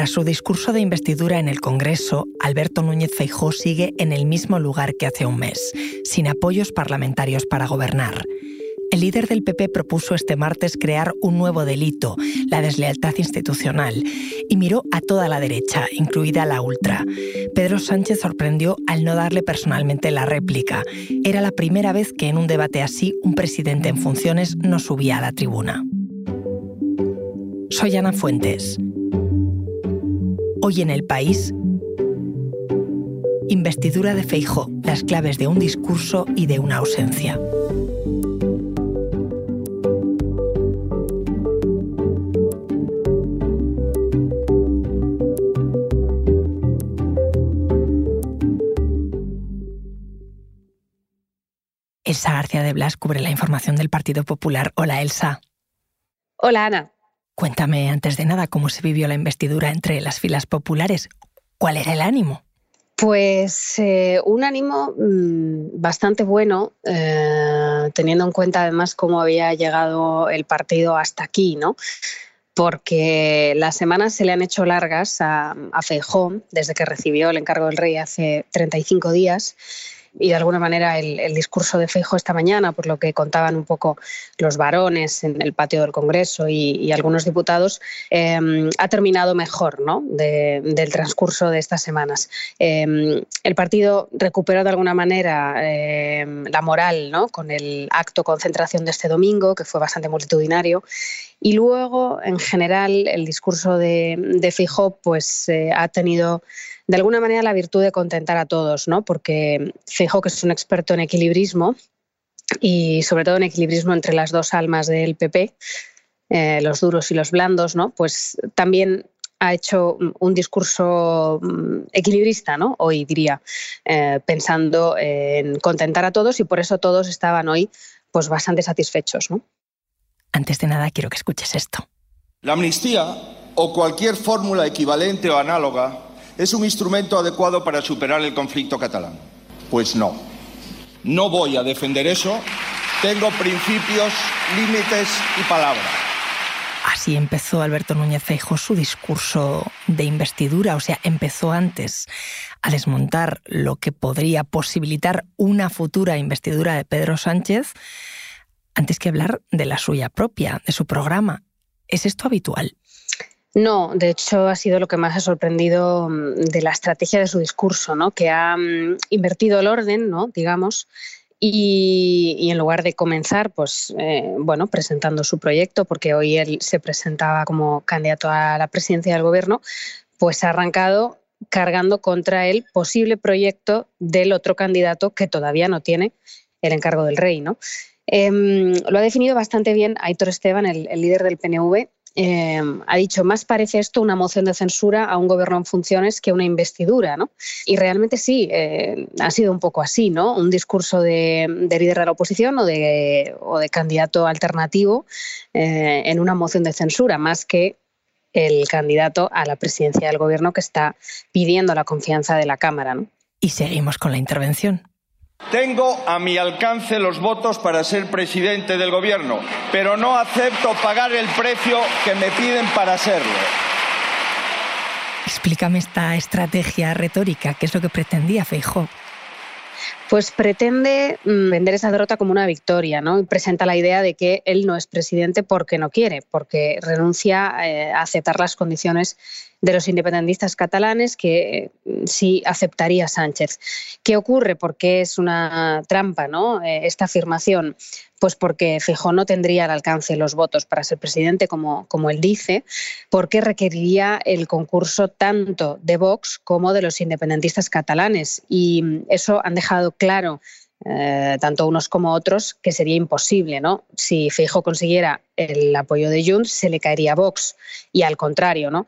Tras su discurso de investidura en el Congreso, Alberto Núñez Feijó sigue en el mismo lugar que hace un mes, sin apoyos parlamentarios para gobernar. El líder del PP propuso este martes crear un nuevo delito, la deslealtad institucional, y miró a toda la derecha, incluida la ultra. Pedro Sánchez sorprendió al no darle personalmente la réplica. Era la primera vez que en un debate así un presidente en funciones no subía a la tribuna. Soy Ana Fuentes. Hoy en el país, investidura de Feijó, las claves de un discurso y de una ausencia. Elsa García de Blas cubre la información del Partido Popular. Hola, Elsa. Hola, Ana. Cuéntame antes de nada cómo se vivió la investidura entre las filas populares. ¿Cuál era el ánimo? Pues eh, un ánimo mm, bastante bueno, eh, teniendo en cuenta además cómo había llegado el partido hasta aquí, ¿no? Porque las semanas se le han hecho largas a, a Feijón desde que recibió el encargo del rey hace 35 días y de alguna manera el, discurso de Feijo esta mañana, por lo que contaban un poco los varones en el patio del Congreso y, algunos diputados, em, ha terminado mejor ¿no? del transcurso de estas semanas. Em, el partido recuperó de alguna manera em, la moral ¿no? con el acto concentración de este domingo, que fue bastante multitudinario. Y luego, en general, el discurso de, de pues, eh, ha tenido de alguna manera la virtud de contentar a todos, ¿no? Porque fijo que es un experto en equilibrismo y sobre todo en equilibrismo entre las dos almas del PP, eh, los duros y los blandos, ¿no? Pues también ha hecho un discurso mm, equilibrista, ¿no? Hoy diría, eh, pensando en contentar a todos y por eso todos estaban hoy pues bastante satisfechos, ¿no? Antes de nada quiero que escuches esto. La amnistía o cualquier fórmula equivalente o análoga ¿Es un instrumento adecuado para superar el conflicto catalán? Pues no. No voy a defender eso. Tengo principios, límites y palabras. Así empezó Alberto Núñez Feijóo su discurso de investidura, o sea, empezó antes a desmontar lo que podría posibilitar una futura investidura de Pedro Sánchez, antes que hablar de la suya propia, de su programa. ¿Es esto habitual? No, de hecho ha sido lo que más ha sorprendido mm, de la estrategia de su discurso, ¿no? que ha mm, invertido el orden, ¿no? digamos, y, en lugar de comenzar, pues, eh, bueno, presentando su proyecto, porque hoy él se presentaba como candidato a la presidencia del gobierno, pues ha arrancado cargando contra el posible proyecto del otro candidato que todavía no tiene el encargo del rey. ¿no? Em, lo ha definido bastante bien Aitor Esteban, el líder del PNV, Em, ha dicho, más parece esto una moción de censura a un gobierno en funciones que una investidura, ¿no? Y realmente sí, eh, ha sido un poco así, ¿no? Un discurso de, líder de la oposición o de, candidato alternativo eh, en una moción de censura, más que el candidato a la presidencia del gobierno que está pidiendo la confianza de la Cámara. Y seguimos con la intervención. Tengo a mi alcance los votos para ser presidente del gobierno, pero no acepto pagar el precio que me piden para serlo. Explícame esta estrategia retórica, ¿qué es lo que pretendía Feijó? Pues pretende mm, vender esa derrota como una victoria, ¿no? Y presenta la idea de que él no es presidente porque no quiere, porque renuncia eh, a aceptar las condiciones de los independentistas catalanes que mm, sí aceptaría Sánchez. ¿Qué ocurre? Porque es una trampa, ¿no? Eh, esta afirmación. Pues porque Fijó no tendría al alcance los votos para ser presidente, como, como él dice, porque requeriría el concurso tanto de Vox como de los independentistas catalanes. Y mm, eso han dejado claro eh, tanto unos como otros, que sería imposible, ¿no? Si Feijóo consiguiera el apoyo de Junts, se le caería Vox y al contrario, ¿no?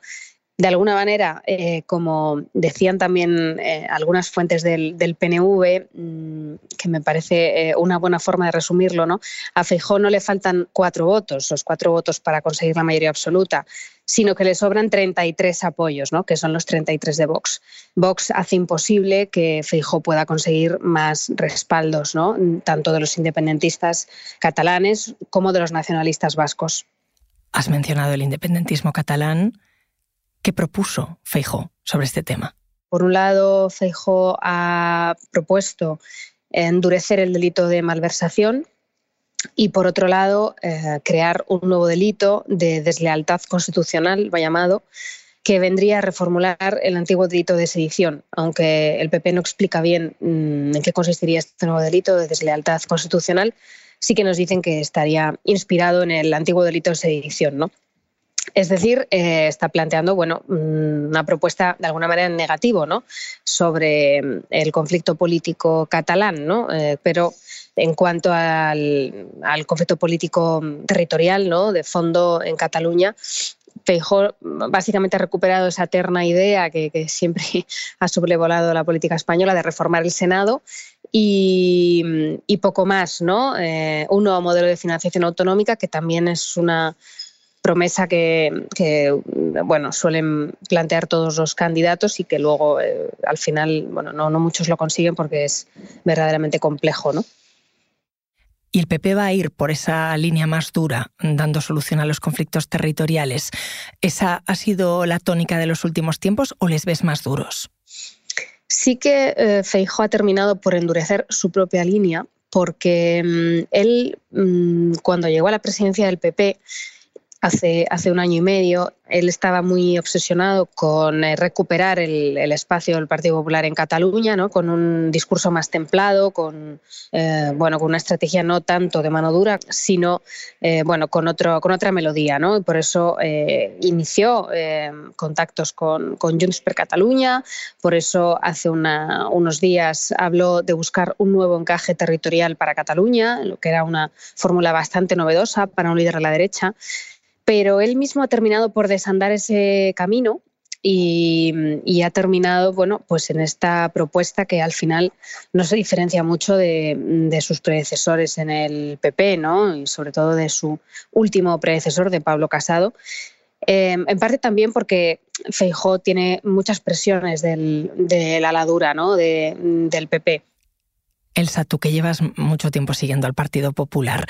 De alguna manera, eh, como decían también eh, algunas fuentes del, PNV, mm, que me parece eh, una buena forma de resumirlo, ¿no? a Feijó no le faltan cuatro votos, los cuatro votos para conseguir la mayoría absoluta, sino que le sobran 33 apoyos, ¿no? que son los 33 de Vox. Vox hace imposible que Feijó pueda conseguir más respaldos, ¿no? tanto de los independentistas catalanes como de los nacionalistas vascos. Has mencionado el independentismo catalán ¿Qué propuso Feijó sobre este tema? Por un lado, Feijó ha propuesto endurecer el delito de malversación y, por otro lado, eh, crear un nuevo delito de deslealtad constitucional, va llamado, que vendría a reformular el antiguo delito de sedición, aunque el PP no explica bien mm, en qué consistiría este nuevo delito de deslealtad constitucional, sí que nos dicen que estaría inspirado en el antiguo delito de sedición, ¿no? Es decir, eh, está planteando bueno, mm, una propuesta de alguna manera en negativo ¿no? sobre mm, el conflicto político catalán, ¿no? Eh, pero en cuanto al, conflicto político mm, territorial ¿no? de fondo en Cataluña, Feijó básicamente ha recuperado esa eterna idea que, siempre ha sobrevolado la política española de reformar el Senado y, poco más, ¿no? Eh, un nuevo modelo de financiación autonómica que también es una promesa que, bueno, suelen plantear todos los candidatos y que luego eh, al final bueno, no, no muchos lo consiguen porque es verdaderamente complejo. ¿no? Y el PP va a ir por esa línea más dura, dando solución a los conflictos territoriales. ¿Esa ha sido la tónica de los últimos tiempos o les ves más duros? Sí que eh, Feijóo ha terminado por endurecer su propia línea, porque mm, él, mm, cuando llegó a la presidencia del PP, hace, hace un año y medio. Él estaba muy obsesionado con eh, recuperar el, espacio del Partido Popular en Cataluña, ¿no? con un discurso más templado, con, eh, bueno, con una estrategia no tanto de mano dura, sino eh, bueno, con, otro, con otra melodía. ¿no? Y por eso inició contactos con, con Junts per Cataluña, por eso hace unos días habló de buscar un nuevo encaje territorial para Cataluña, lo que era una fórmula bastante novedosa para un líder de la derecha pero él mismo ha terminado por desandar ese camino y, ha terminado bueno, pues en esta propuesta que al final no se diferencia mucho de, sus predecesores en el PP, ¿no? y sobre todo de su último predecesor, de Pablo Casado. Eh, en parte también porque Feijó tiene muchas presiones de la ladura ¿no? del PP. Elsa, tú que llevas mucho tiempo siguiendo al Partido Popular,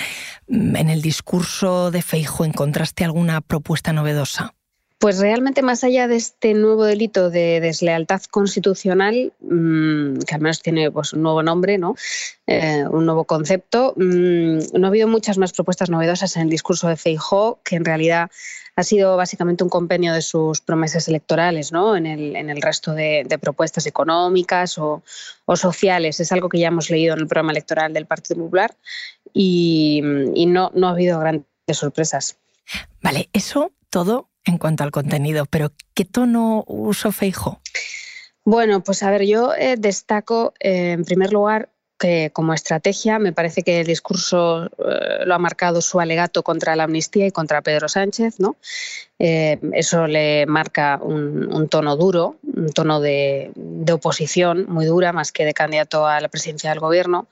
¿en el discurso de Feijo encontraste alguna propuesta novedosa? Pues realmente más allá de este nuevo delito de deslealtad constitucional, mm, que al menos tiene pues, un nuevo nombre, ¿no? Eh, un nuevo concepto, mm, no ha habido muchas más propuestas novedosas en el discurso de Feijó, que en realidad ha sido básicamente un compendio de sus promesas electorales ¿no? en, el, resto de, propuestas económicas o, sociales. Es algo que ya hemos leído en el programa electoral del Partido Popular y, no, no ha habido grandes sorpresas. Vale, eso todo en cuanto al contenido, pero ¿qué tono usó Feijo? Bueno, pues a ver, yo eh, destaco eh, en primer lugar que como estrategia me parece que el discurso eh, lo ha marcado su alegato contra la amnistía y contra Pedro Sánchez, ¿no? eso le marca un, tono duro, un tono de, de, oposición muy dura, más que de candidato a la presidencia del gobierno.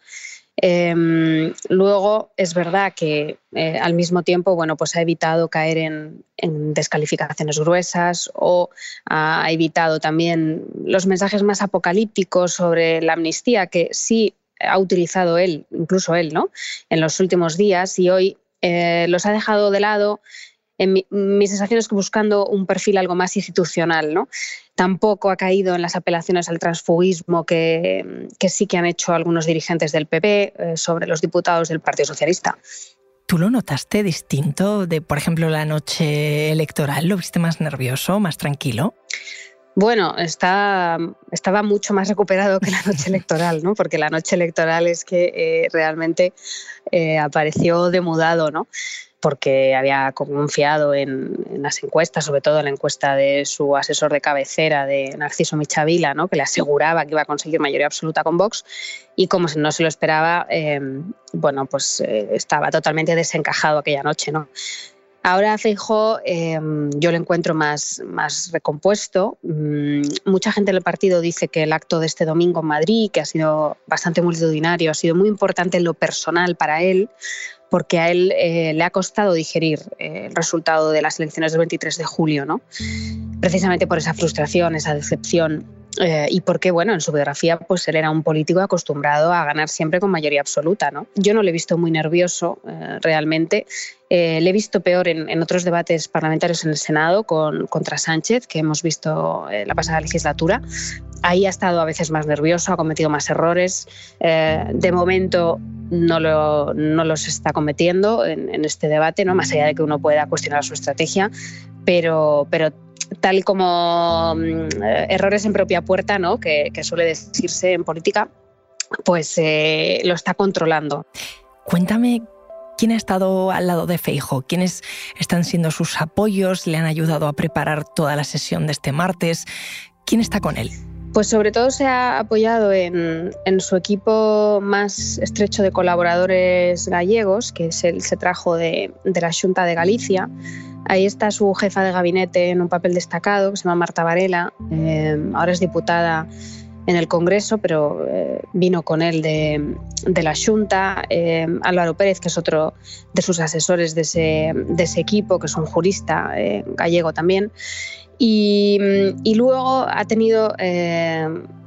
Em, luego, es verdad que eh, al mismo tiempo, bueno, pues ha evitado caer en, descalificaciones gruesas o ha evitado también los mensajes más apocalípticos sobre la amnistía que sí ha utilizado él, incluso él, ¿no? En los últimos días y hoy eh, los ha dejado de lado en mi, sensación es que buscando un perfil algo más institucional, ¿no? Tampoco ha caído en las apelaciones al transfugismo que, sí que han hecho algunos dirigentes del PP eh, sobre los diputados del Partido Socialista. ¿Tú lo notaste distinto de, por ejemplo, la noche electoral? ¿Lo viste más nervioso, más tranquilo? Bueno, estaba mucho más recuperado que la noche electoral, ¿no? Porque la noche electoral es que eh, realmente eh, apareció demudado, ¿no? porque había confiado en, las encuestas, sobre todo en la encuesta de su asesor de cabecera, de Narciso Michavila, ¿no? que le aseguraba que iba a conseguir mayoría absoluta con Vox, y como no se lo esperaba, em, bueno, pues eh, estaba totalmente desencajado aquella noche. ¿no? Ahora Feijó em, yo lo encuentro más, más recompuesto. Mm, mucha gente del partido dice que el acto de este domingo en Madrid, que ha sido bastante multitudinario, ha sido muy importante en lo personal para él, porque a él eh, le ha costado digerir eh, el resultado de las elecciones del 23 de julio, ¿no? precisamente por esa frustración, esa decepción. Eh, y porque, bueno, en su biografía, pues él era un político acostumbrado a ganar siempre con mayoría absoluta, ¿no? Yo no le he visto muy nervioso eh, realmente. Eh, le he visto peor en, otros debates parlamentarios en el Senado con, contra Sánchez, que hemos visto la pasada legislatura. Ahí ha estado a veces más nervioso, ha cometido más errores. de momento no, lo, no, los está cometiendo en, en, este debate, ¿no? más allá de que uno pueda cuestionar su estrategia, pero, pero tal como mm, errores en propia puerta, ¿no? que, suele decirse en política, pues eh, lo está controlando. Cuéntame quién ha estado al lado de Feijo, quiénes están siendo sus apoyos, le han ayudado a preparar toda la sesión de este martes, quién está con él. Pues sobre todo se ha apoyado en, su equipo más estrecho de colaboradores gallegos, que es el, se trajo de, de la Junta de Galicia. Ahí está su jefa de gabinete en un papel destacado, que se llama Marta Varela. Eh, ahora es diputada en el Congreso, pero eh, vino con él de, la Junta. Eh, Álvaro Pérez, que es otro de sus asesores de ese, equipo, que es un jurista gallego también. Y, y, luego ha tenido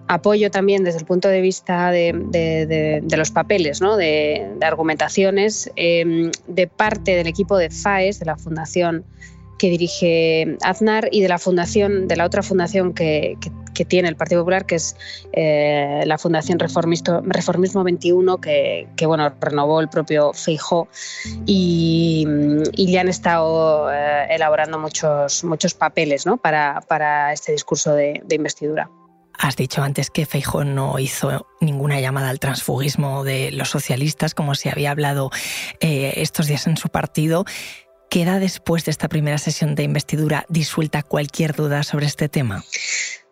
apoyo también desde el punto de vista de, los papeles, de, argumentaciones, em, de parte del equipo de FAES, de la fundación que dirige Aznar, y de la fundación, de la otra fundación que, tiene el Partido Popular, que es eh, la Fundación Reformismo 21, que, bueno, renovó el propio Feijó y, y le han estado eh, elaborando muchos, muchos papeles para este discurso de investidura. Has dicho antes que Feijóo no hizo ninguna llamada al transfugismo de los socialistas, como se había hablado eh, estos días en su partido. ¿Queda después de esta primera sesión de investidura disuelta cualquier duda sobre este tema?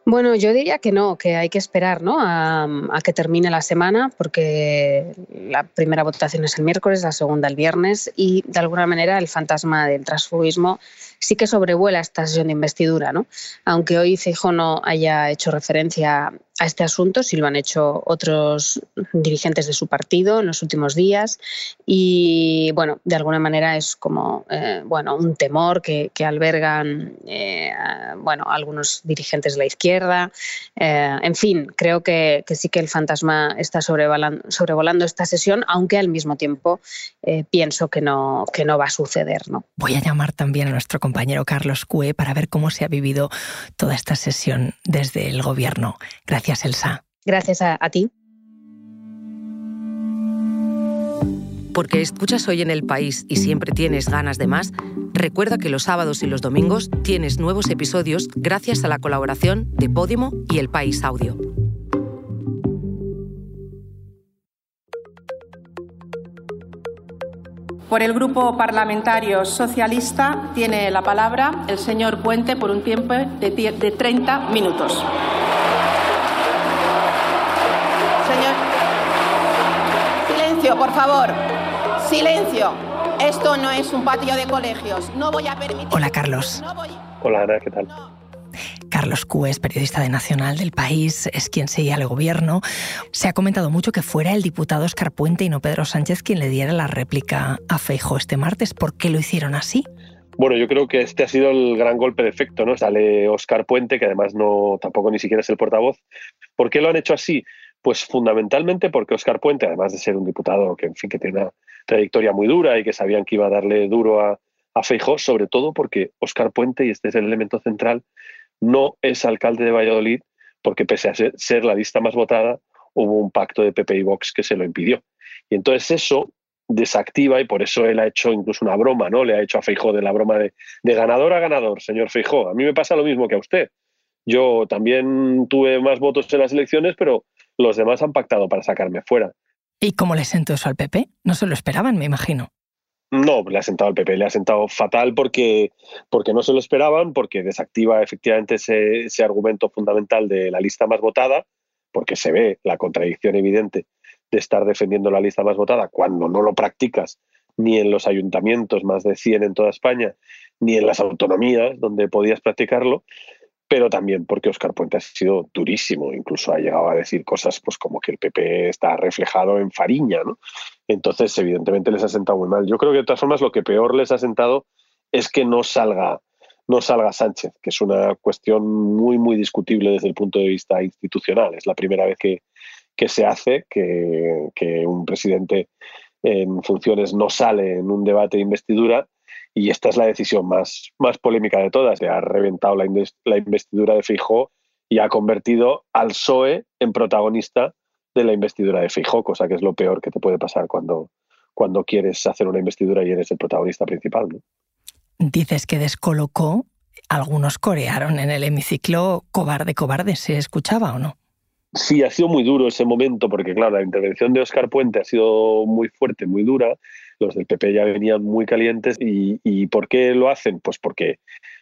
Bueno, yo diría que no, que hay que esperar ¿no? a, a, que termine la semana, porque la primera votación es el miércoles, la segunda el viernes, y de alguna manera el fantasma del transfugismo sí que sobrevuela esta sesión de investidura, ¿no? Aunque hoy Feijóo no haya hecho referencia a este asunto, sí lo han hecho otros dirigentes de su partido en los últimos días y, bueno, de alguna manera es como, eh, bueno, un temor que, albergan, eh, bueno, algunos dirigentes de la izquierda. Eh, en fin, creo que, sí que el fantasma está sobrevolando, sobrevolando esta sesión, aunque al mismo tiempo pienso que no, que no va a suceder, ¿no? Voy a llamar también a nuestro compañero Carlos Cue para ver cómo se ha vivido toda esta sesión desde el gobierno. Gracias, Elsa. Gracias a, a ti. Porque escuchas hoy en el país y siempre tienes ganas de más, recuerda que los sábados y los domingos tienes nuevos episodios gracias a la colaboración de Podimo y El País Audio. Por el Grupo Parlamentario Socialista tiene la palabra el señor Puente por un tiempo de, 30 minutos. Por favor. Silencio. Esto no es un patio de colegios. No voy a permitir. Hola, Carlos. Hola, Ana, ¿qué tal? Carlos Cúes, periodista de Nacional del País, es quien seguía al gobierno. Se ha comentado mucho que fuera el diputado Oscar Puente y no Pedro Sánchez quien le diera la réplica a Feijo este martes. ¿Por qué lo hicieron así? Bueno, yo creo que este ha sido el gran golpe de efecto, ¿no? Sale Oscar Puente, que además no tampoco ni siquiera es el portavoz. ¿Por qué lo han hecho así? Pues fundamentalmente porque Oscar Puente, además de ser un diputado que en fin que tiene una trayectoria muy dura y que sabían que iba a darle duro a, a Feijó, sobre todo porque Oscar Puente, y este es el elemento central, no es alcalde de Valladolid porque pese a ser, la lista más votada, hubo un pacto de PP y Vox que se lo impidió. Y entonces eso desactiva y por eso él ha hecho incluso una broma, ¿no? Le ha hecho a Feijó de la broma de, de ganador a ganador, señor Feijó. A mí me pasa lo mismo que a usted. Yo también tuve más votos en las elecciones, pero los demás han pactado para sacarme fuera. ¿Y cómo le sentó eso al PP? No se lo esperaban, me imagino. No, le ha sentado al PP, le ha sentado fatal porque, porque no se lo esperaban, porque desactiva efectivamente ese, ese argumento fundamental de la lista más votada, porque se ve la contradicción evidente de estar defendiendo la lista más votada cuando no lo practicas ni en los ayuntamientos, más de 100 en toda España, ni en las autonomías donde podías practicarlo, pero también porque Oscar Puente ha sido durísimo, incluso ha llegado a decir cosas pues como que el PP está reflejado en Fariña, ¿no? Entonces, evidentemente les ha sentado muy mal. Yo creo que de todas formas lo que peor les ha sentado es que no salga no salga Sánchez, que es una cuestión muy, muy discutible desde el punto de vista institucional. Es la primera vez que, que se hace que, que, un presidente en funciones no sale en un debate de investidura y esta es la decisión más, más polémica de todas. Se ha reventado la, la investidura de Feijóo y ha convertido al PSOE en protagonista de la investidura de Feijóo, cosa que es lo peor que te puede pasar cuando, cuando quieres hacer una investidura y eres el protagonista principal. Dices que descolocó, algunos corearon en el hemiciclo cobarde, cobarde, ¿se escuchaba o no? Sí, ha sido muy duro ese momento porque, claro, la intervención de Oscar Puente ha sido muy fuerte, muy dura. Los del PP ya venían muy calientes. ¿Y, por qué lo hacen? Pues porque,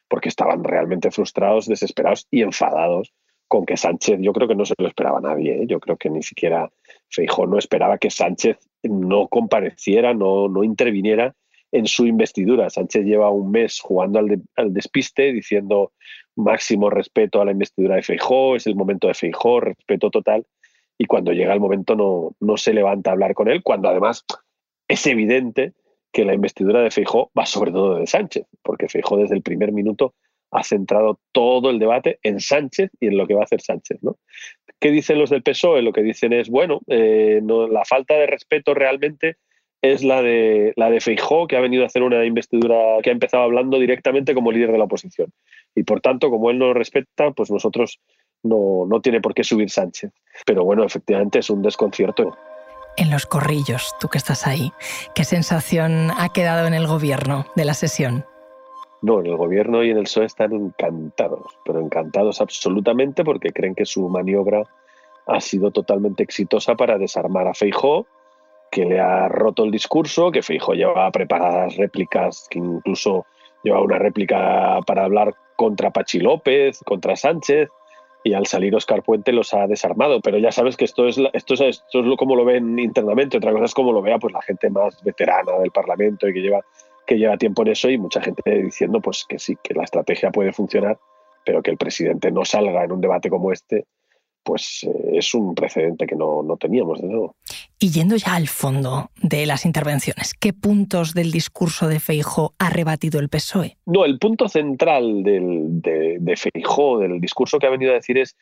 porque estaban realmente frustrados, desesperados y enfadados con que Sánchez, yo creo que no se lo esperaba nadie, ¿eh? yo creo que ni siquiera Feijó no esperaba que Sánchez no compareciera, no, no interviniera en su investidura. Sánchez lleva un mes jugando al, al, despiste, diciendo máximo respeto a la investidura de Feijó, es el momento de Feijó, respeto total, y cuando llega el momento no, no se levanta a hablar con él, cuando además es evidente que la investidura de Feijó va sobre todo de Sánchez, porque Feijó desde el primer minuto ha centrado todo el debate en Sánchez y en lo que va a hacer Sánchez. ¿no? ¿Qué dicen los del PSOE? Lo que dicen es, bueno, eh, no, la falta de respeto realmente es la de, la de Feijó, que ha venido a hacer una investidura, que ha empezado hablando directamente como líder de la oposición. Y por tanto, como él no lo respeta, pues nosotros no, no tiene por qué subir Sánchez. Pero bueno, efectivamente es un desconcierto. En los corrillos, tú que estás ahí, ¿qué sensación ha quedado en el gobierno de la sesión? No, en el gobierno y en el PSOE están encantados, pero encantados absolutamente porque creen que su maniobra ha sido totalmente exitosa para desarmar a Feijó, que le ha roto el discurso, que Feijó llevaba preparadas réplicas, que incluso llevaba una réplica para hablar contra Pachi López, contra Sánchez, y al salir Oscar Puente los ha desarmado. Pero ya sabes que esto es, esto es, esto es lo, como lo ven internamente, otra cosa es como lo vea pues, la gente más veterana del Parlamento y que lleva que lleva tiempo en eso y mucha gente diciendo pues que sí, que la estrategia puede funcionar, pero que el presidente no salga en un debate como este, pues eh, es un precedente que no, no teníamos de nuevo. Y yendo ya al fondo de las intervenciones, ¿qué puntos del discurso de Feijó ha rebatido el PSOE? No, el punto central del, de, de Feijó, del discurso que ha venido a decir es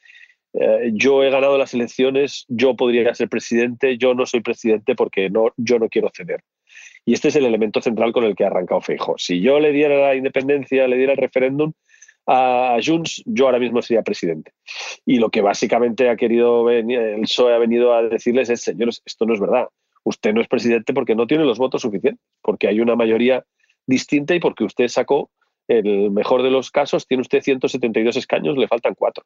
eh, yo he ganado las elecciones, yo podría ser presidente, yo no soy presidente porque no, yo no quiero ceder. Y este es el elemento central con el que ha arrancado Feijo. Si yo le diera la independencia, le diera el referéndum a Junts, yo ahora mismo sería presidente. Y lo que básicamente ha querido venir, el PSOE ha venido a decirles es, señores, esto no es verdad. Usted no es presidente porque no tiene los votos suficientes, porque hay una mayoría distinta y porque usted sacó, el mejor de los casos, tiene usted 172 escaños, le faltan cuatro.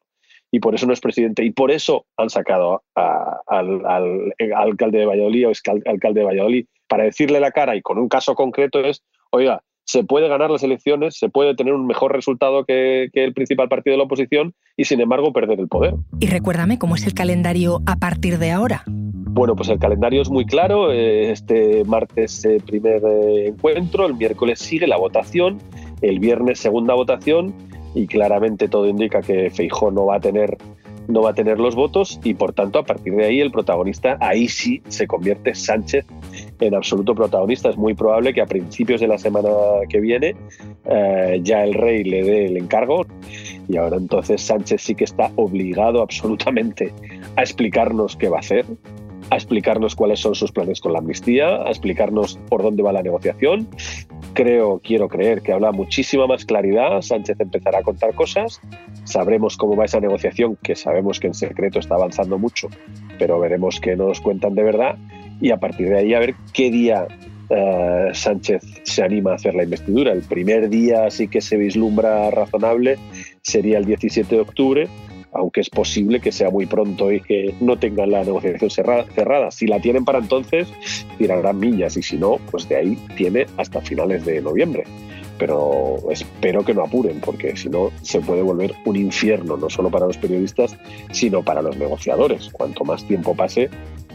Y por eso no es presidente. Y por eso han sacado al, al, alcalde de Valladolid o alcalde de Valladolid para decirle la cara y con un caso concreto es, oiga, se puede ganar las elecciones, se puede tener un mejor resultado que, que, el principal partido de la oposición y sin embargo perder el poder. Y recuérdame cómo es el calendario a partir de ahora. Bueno, pues el calendario es muy claro. Eh, este martes eh, primer eh, encuentro, el miércoles sigue la votación, el viernes segunda votación y claramente todo indica que Feijó no va a tener no va a tener los votos y por tanto a partir de ahí el protagonista ahí sí se convierte Sánchez en absoluto protagonista. Es muy probable que a principios de la semana que viene eh, ya el rey le dé el encargo y ahora entonces Sánchez sí que está obligado absolutamente a explicarnos qué va a hacer, a explicarnos cuáles son sus planes con la amnistía, a explicarnos por dónde va la negociación. Creo, quiero creer que habla muchísima más claridad. Sánchez empezará a contar cosas. Sabremos cómo va esa negociación, que sabemos que en secreto está avanzando mucho, pero veremos que nos cuentan de verdad y a partir de ahí a ver qué día uh, Sánchez se anima a hacer la investidura. El primer día sí que se vislumbra razonable sería el 17 de octubre, aunque es posible que sea muy pronto y que no tengan la negociación cerrada. Si la tienen para entonces, tirarán millas y si no, pues de ahí tiene hasta finales de noviembre. Pero espero que no apuren, porque si no se puede volver un infierno, no solo para los periodistas, sino para los negociadores. Cuanto más tiempo pase,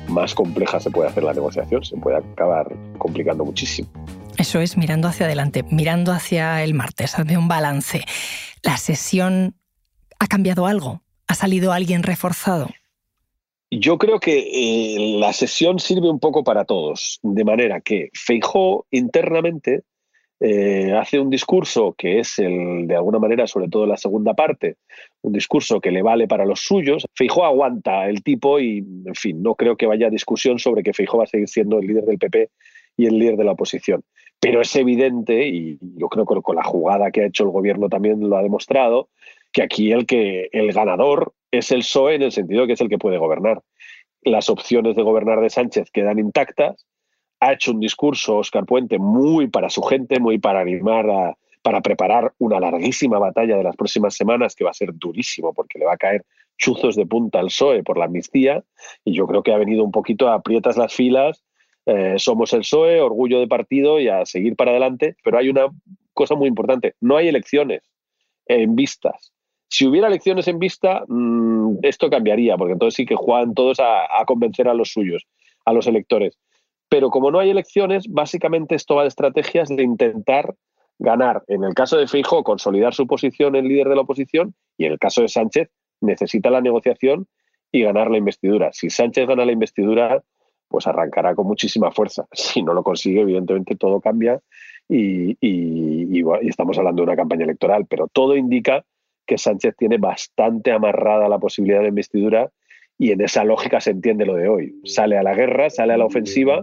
más compleja se puede hacer la negociación, se puede acabar complicando muchísimo. Eso es mirando hacia adelante, mirando hacia el martes, hazme un balance. ¿La sesión ha cambiado algo? ¿Ha salido alguien reforzado? Yo creo que eh, la sesión sirve un poco para todos, de manera que Feijó internamente eh, hace un discurso que es el, de alguna manera, sobre todo la segunda parte, un discurso que le vale para los suyos. Feijó aguanta el tipo y, en fin, no creo que vaya discusión sobre que Feijó va a seguir siendo el líder del PP y el líder de la oposición. Pero es evidente, y yo creo que con la jugada que ha hecho el gobierno también lo ha demostrado, que aquí el, que, el ganador es el PSOE en el sentido que es el que puede gobernar. Las opciones de gobernar de Sánchez quedan intactas ha hecho un discurso, Oscar Puente, muy para su gente, muy para animar, a, para preparar una larguísima batalla de las próximas semanas que va a ser durísimo porque le va a caer chuzos de punta al PSOE por la amnistía y yo creo que ha venido un poquito a aprietas las filas, eh, somos el PSOE, orgullo de partido y a seguir para adelante, pero hay una cosa muy importante, no hay elecciones en vistas. Si hubiera elecciones en vista, mm, esto cambiaría, porque entonces sí que juegan todos a convencer a los suyos, a los electores. Pero como no hay elecciones, básicamente esto va de estrategias de intentar ganar. En el caso de Feijóo, consolidar su posición en líder de la oposición y en el caso de Sánchez, necesita la negociación y ganar la investidura. Si Sánchez gana la investidura, pues arrancará con muchísima fuerza. Si no lo consigue, evidentemente todo cambia y, y estamos hablando de una campaña electoral, pero todo indica que Sánchez tiene bastante amarrada la posibilidad de investidura y en esa lógica se entiende lo de hoy. Sale a la guerra, sale a la ofensiva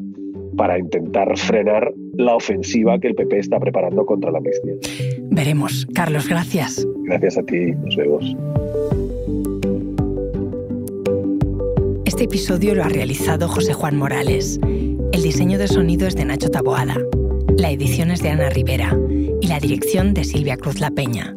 para intentar frenar la ofensiva que el PP está preparando contra la amnistía. Veremos. Carlos, gracias. Gracias a ti. Nos vemos. Este episodio lo ha realizado José Juan Morales. El diseño de sonido es de Nacho Taboada. La edición es de Ana Rivera y la dirección de Silvia Cruz La Peña.